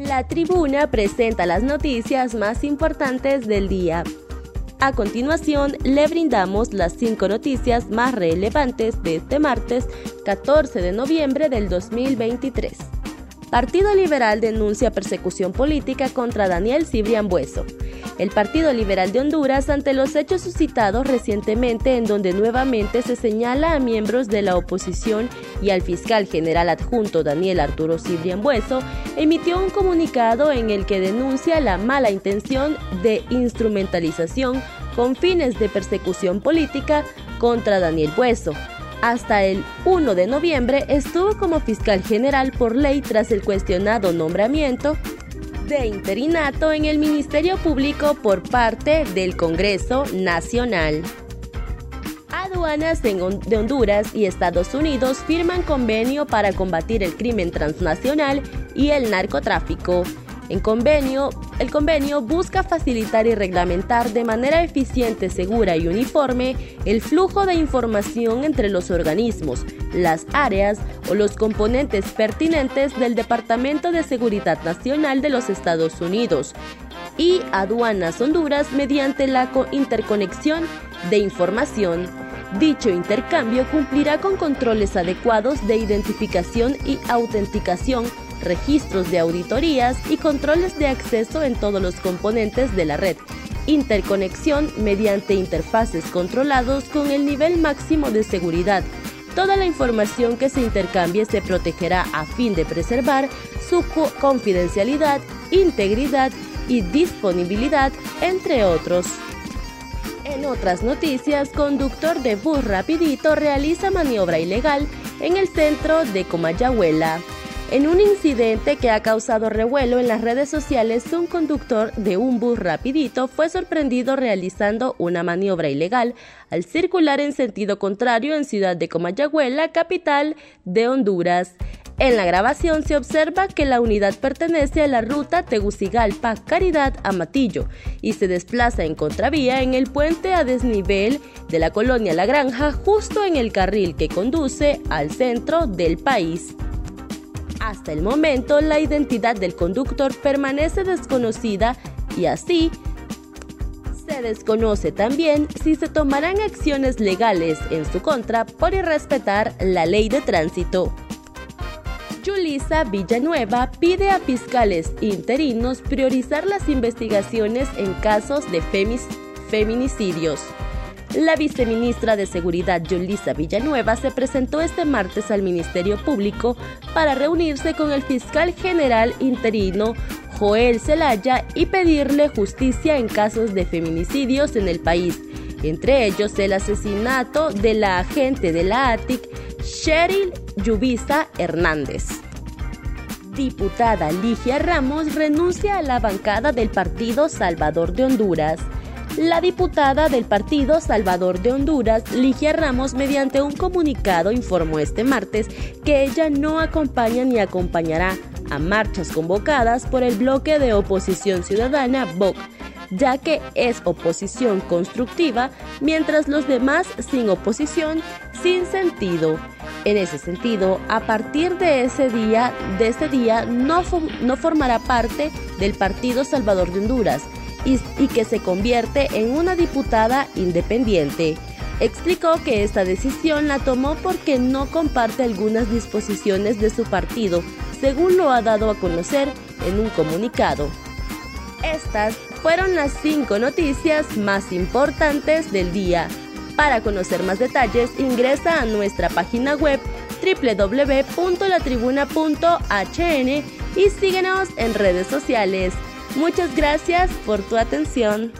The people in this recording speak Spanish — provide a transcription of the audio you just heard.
La tribuna presenta las noticias más importantes del día. A continuación, le brindamos las cinco noticias más relevantes de este martes 14 de noviembre del 2023. Partido Liberal denuncia persecución política contra Daniel Cibrian Bueso. El Partido Liberal de Honduras ante los hechos suscitados recientemente en donde nuevamente se señala a miembros de la oposición y al fiscal general adjunto Daniel Arturo Cibrian Bueso, emitió un comunicado en el que denuncia la mala intención de instrumentalización con fines de persecución política contra Daniel Bueso. Hasta el 1 de noviembre estuvo como fiscal general por ley tras el cuestionado nombramiento de interinato en el Ministerio Público por parte del Congreso Nacional. Aduanas de Honduras y Estados Unidos firman convenio para combatir el crimen transnacional y el narcotráfico. En convenio, el convenio busca facilitar y reglamentar de manera eficiente, segura y uniforme el flujo de información entre los organismos, las áreas o los componentes pertinentes del Departamento de Seguridad Nacional de los Estados Unidos y Aduanas Honduras mediante la interconexión de información. Dicho intercambio cumplirá con controles adecuados de identificación y autenticación registros de auditorías y controles de acceso en todos los componentes de la red, interconexión mediante interfaces controlados con el nivel máximo de seguridad. Toda la información que se intercambie se protegerá a fin de preservar su confidencialidad, integridad y disponibilidad, entre otros. En otras noticias, conductor de bus rapidito realiza maniobra ilegal en el centro de Comayagüela. En un incidente que ha causado revuelo en las redes sociales, un conductor de un bus rapidito fue sorprendido realizando una maniobra ilegal al circular en sentido contrario en Ciudad de Comayagüela, capital de Honduras. En la grabación se observa que la unidad pertenece a la ruta Tegucigalpa Caridad Amatillo y se desplaza en contravía en el puente a desnivel de la colonia La Granja justo en el carril que conduce al centro del país. Hasta el momento, la identidad del conductor permanece desconocida y así se desconoce también si se tomarán acciones legales en su contra por irrespetar la ley de tránsito. Yulisa Villanueva pide a fiscales interinos priorizar las investigaciones en casos de feminicidios. La viceministra de Seguridad, Yolisa Villanueva, se presentó este martes al Ministerio Público para reunirse con el fiscal general interino Joel Zelaya y pedirle justicia en casos de feminicidios en el país, entre ellos el asesinato de la agente de la ATIC, Cheryl Yubisa Hernández. Diputada Ligia Ramos renuncia a la bancada del Partido Salvador de Honduras. La diputada del Partido Salvador de Honduras, Ligia Ramos, mediante un comunicado informó este martes que ella no acompaña ni acompañará a marchas convocadas por el bloque de oposición ciudadana BOC, ya que es oposición constructiva, mientras los demás sin oposición, sin sentido. En ese sentido, a partir de ese día, de ese día no, no formará parte del Partido Salvador de Honduras y, que se convierte en una diputada independiente. Explicó que esta decisión la tomó porque no comparte algunas disposiciones de su partido, según lo ha dado a conocer en un comunicado. Estas fueron las cinco noticias más importantes del día. Para conocer más detalles, ingresa a nuestra página web www.latribuna.hn y síguenos en redes sociales. Muchas gracias por tu atención.